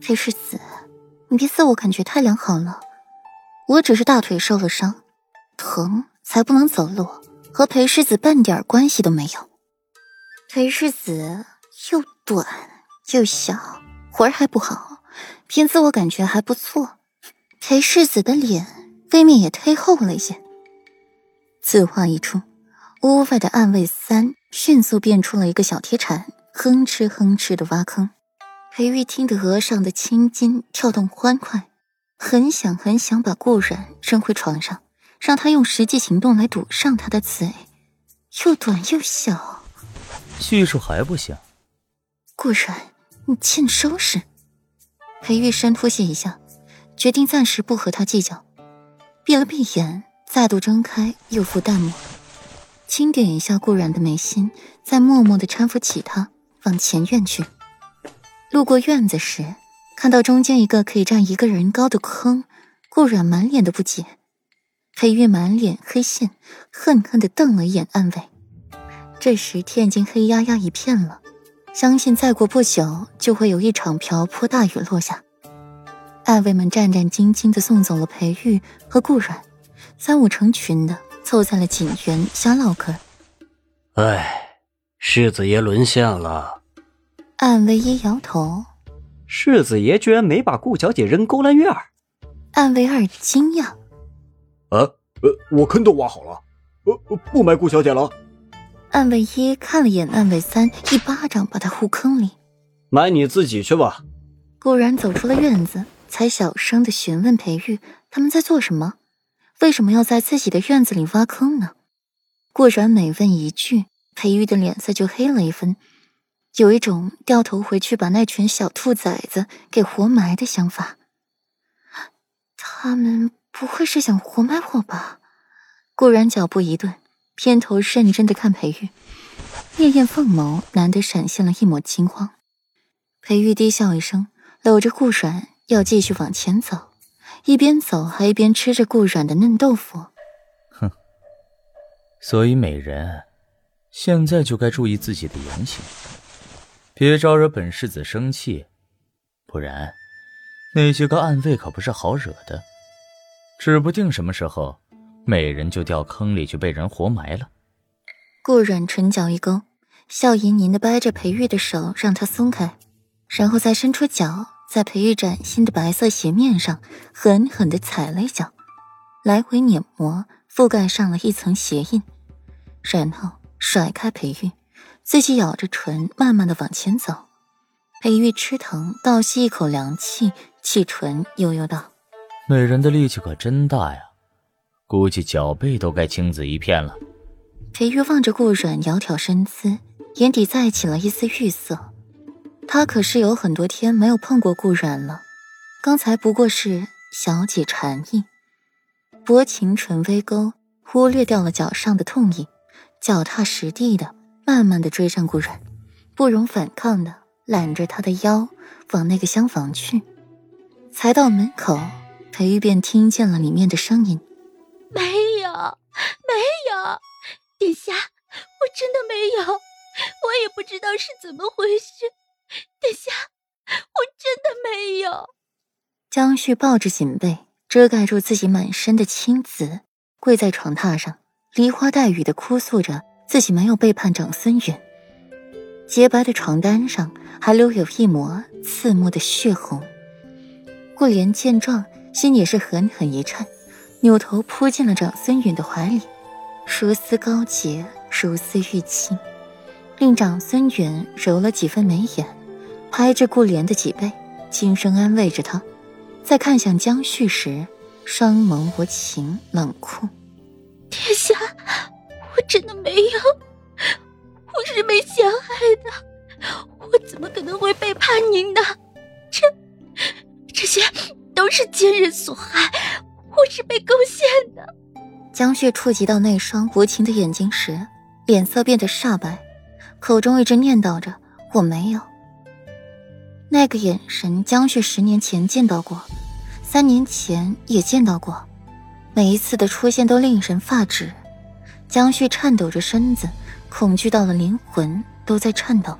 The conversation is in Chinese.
裴世子，你别自我感觉太良好了。我只是大腿受了伤，疼才不能走路，和裴世子半点关系都没有。裴世子又短又小，活儿还不好，偏自我感觉还不错。裴世子的脸未免也忒厚了一些。此话一出，屋外的暗卫三迅速变出了一个小铁铲，哼哧哼哧的挖坑。裴玉听得额上的青筋跳动欢快，很想很想把顾然扔回床上，让他用实际行动来堵上他的嘴。又短又小，技术还不行。顾然，你欠收拾。裴玉深呼吸一下，决定暂时不和他计较，闭了闭眼。再度睁开，又复淡漠，轻点一下顾然的眉心，再默默的搀扶起他往前院去。路过院子时，看到中间一个可以站一个人高的坑，顾然满脸的不解。裴玉满脸黑线，恨恨的瞪了一眼暗卫。这时天已经黑压压一片了，相信再过不久就会有一场瓢泼大雨落下。暗卫们战战兢兢的送走了裴玉和顾然。三五成群的凑在了锦园瞎唠嗑。唉，世子爷沦陷了。暗卫一摇头，世子爷居然没把顾小姐扔勾栏院儿暗卫二惊讶。啊，呃，我坑都挖好了，呃，不埋顾小姐了。暗卫一看了眼暗卫三，一巴掌把他呼坑里。埋你自己去吧。顾然走出了院子，才小声的询问裴玉他们在做什么。为什么要在自己的院子里挖坑呢？顾然每问一句，裴玉的脸色就黑了一分，有一种掉头回去把那群小兔崽子给活埋的想法。他们不会是想活埋我吧？顾然脚步一顿，偏头认真的看裴玉，烈焰凤眸难得闪现了一抹惊慌。裴玉低笑一声，搂着顾然要继续往前走。一边走还一边吃着顾软的嫩豆腐，哼。所以美人，现在就该注意自己的言行，别招惹本世子生气，不然那些个暗卫可不是好惹的，指不定什么时候美人就掉坑里去被人活埋了。顾软唇角一勾，笑吟吟的掰着裴玉的手，让他松开，然后再伸出脚。在裴玉崭新的白色鞋面上狠狠地踩了一脚，来回碾磨，覆盖上了一层鞋印，然后甩开裴玉，自己咬着唇，慢慢的往前走。裴玉吃疼，倒吸一口凉气，气唇悠悠道：“美人的力气可真大呀，估计脚背都该青紫一片了。”裴玉望着顾软窈窕身姿，眼底再起了一丝欲色。他可是有很多天没有碰过顾然了，刚才不过是小解禅意，薄情唇微勾，忽略掉了脚上的痛意，脚踏实地的，慢慢的追上顾然，不容反抗的揽着他的腰往那个厢房去。才到门口，裴玉便听见了里面的声音：“没有，没有，殿下，我真的没有，我也不知道是怎么回事。”殿下，我真的没有。江旭抱着锦被，遮盖住自己满身的青紫，跪在床榻上，梨花带雨的哭诉着自己没有背叛长孙远。洁白的床单上还留有一抹刺目的血红。顾莲见状，心也是狠狠一颤，扭头扑进了长孙远的怀里，如丝高洁，如丝玉清，令长孙远揉了几分眉眼。拍着顾莲的脊背，轻声安慰着她，再看向江旭时，双眸无情冷酷。殿下，我真的没有，我是被陷害的，我怎么可能会背叛您呢？这，这些都是奸人所害，我是被勾陷的。江旭触及到那双无情的眼睛时，脸色变得煞白，口中一直念叨着：“我没有。”那个眼神，江旭十年前见到过，三年前也见到过，每一次的出现都令人发指。江旭颤抖着身子，恐惧到了灵魂都在颤抖。